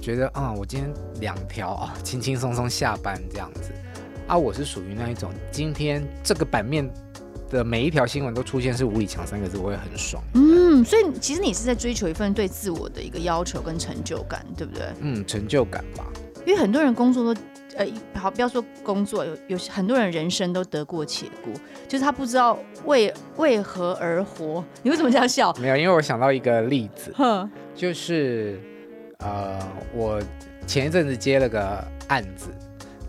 觉得啊、嗯，我今天两条啊，轻轻松松下班这样子啊，我是属于那一种，今天这个版面。的每一条新闻都出现是吴以强三个字，我也很爽。嗯，所以其实你是在追求一份对自我的一个要求跟成就感，对不对？嗯，成就感吧。因为很多人工作都，呃，好，不要说工作，有有很多人人生都得过且过，就是他不知道为为何而活。你为什么这样笑？没有，因为我想到一个例子，呵就是呃，我前一阵子接了个案子，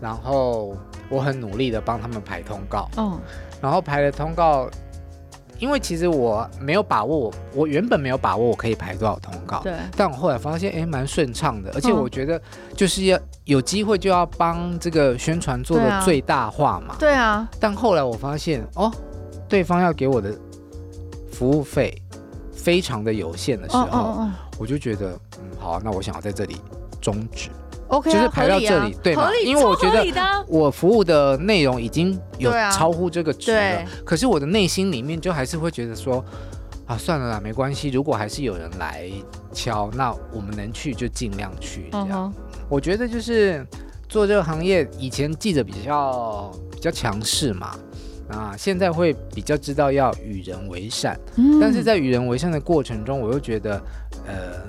然后。我很努力的帮他们排通告，嗯，然后排了通告，因为其实我没有把握我，我原本没有把握我可以排多少通告，对，但我后来发现，哎，蛮顺畅的，而且我觉得就是要有机会就要帮这个宣传做的最大化嘛，对啊，但后来我发现，哦，对方要给我的服务费非常的有限的时候，我就觉得，嗯，好啊，那我想要在这里终止。OK，就是排到这里，对吗？因为我觉得我服务的内容已经有超乎这个值了，可是我的内心里面就还是会觉得说，啊，算了啦，没关系。如果还是有人来敲，那我们能去就尽量去。这样，我觉得就是做这个行业，以前记者比较比较强势嘛，啊，现在会比较知道要与人为善，但是在与人为善的过程中，我又觉得，呃。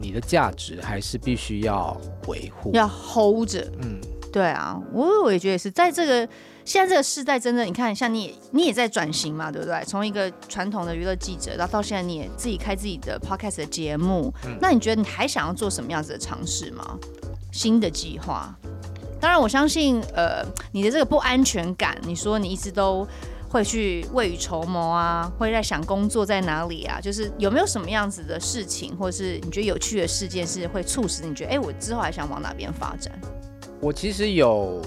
你的价值还是必须要维护，要 hold 着。嗯，对啊，我我也觉得是在这个现在这个时代，真的，你看，像你你也在转型嘛，对不对？从一个传统的娱乐记者，然后到现在你也自己开自己的 podcast 的节目，嗯，那你觉得你还想要做什么样子的尝试吗？新的计划？当然，我相信，呃，你的这个不安全感，你说你一直都。会去未雨绸缪啊，会在想工作在哪里啊？就是有没有什么样子的事情，或者是你觉得有趣的事件，是会促使你觉得，哎，我之后还想往哪边发展？我其实有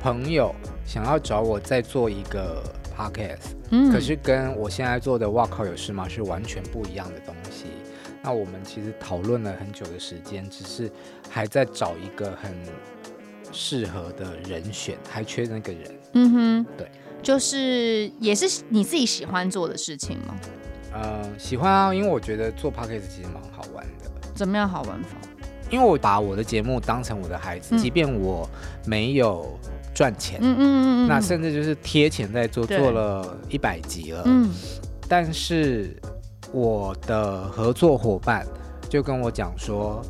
朋友想要找我再做一个 podcast，嗯，可是跟我现在做的哇靠有事吗是完全不一样的东西。那我们其实讨论了很久的时间，只是还在找一个很适合的人选，还缺那个人。嗯哼，对。就是也是你自己喜欢做的事情吗？呃，喜欢啊，因为我觉得做 podcast 其实蛮好玩的。怎么样好玩法？因为我把我的节目当成我的孩子，嗯、即便我没有赚钱，嗯嗯嗯，那甚至就是贴钱在做，做了一百集了，嗯，但是我的合作伙伴就跟我讲说，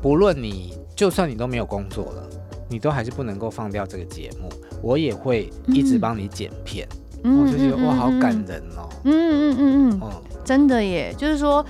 不论你就算你都没有工作了，你都还是不能够放掉这个节目。我也会一直帮你剪片，嗯、我就觉得、嗯、哇，好感人哦。嗯嗯嗯嗯，嗯真的耶，就是说，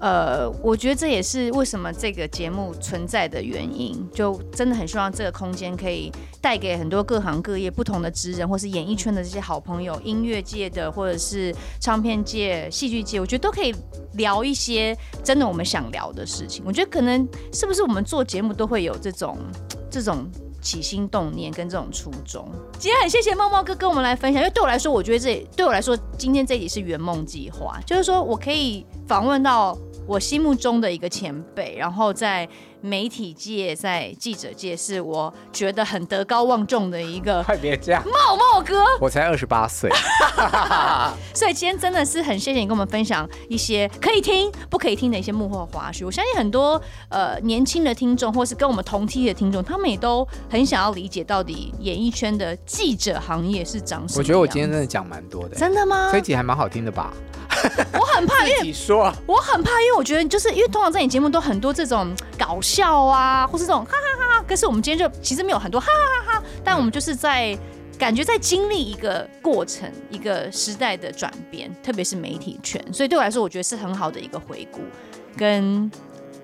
呃，我觉得这也是为什么这个节目存在的原因。就真的很希望这个空间可以带给很多各行各业不同的职人，或是演艺圈的这些好朋友，音乐界的，或者是唱片界、戏剧界，我觉得都可以聊一些真的我们想聊的事情。我觉得可能是不是我们做节目都会有这种这种。起心动念跟这种初衷，今天很谢谢猫猫哥跟我们来分享，因为对我来说，我觉得这对我来说，今天这一集是圆梦计划，就是说我可以访问到我心目中的一个前辈，然后在。媒体界在记者界是我觉得很德高望重的一个，快别这样，茂茂哥，我才二十八岁，所以今天真的是很谢谢你跟我们分享一些可以听不可以听的一些幕后花絮。我相信很多呃年轻的听众，或是跟我们同梯的听众，他们也都很想要理解到底演艺圈的记者行业是长什么。我觉得我今天真的讲蛮多的，真的吗？这一集还蛮好听的吧？我很怕，因为我很怕，因为我觉得就是因为通常在你节目都很多这种搞笑啊，或是这种哈哈哈哈。可是我们今天就其实没有很多哈哈哈哈，但我们就是在感觉在经历一个过程，一个时代的转变，特别是媒体圈。所以对我来说，我觉得是很好的一个回顾，跟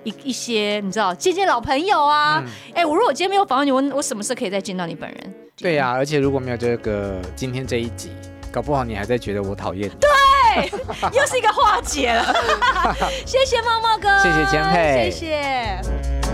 一一些你知道见见老朋友啊。哎、嗯欸，我如果今天没有访问你，我我什么时候可以再见到你本人？对呀、啊，而且如果没有这个今天这一集，搞不好你还在觉得我讨厌。对。又是一个化解了，谢谢猫猫哥，谢谢江佩，谢谢。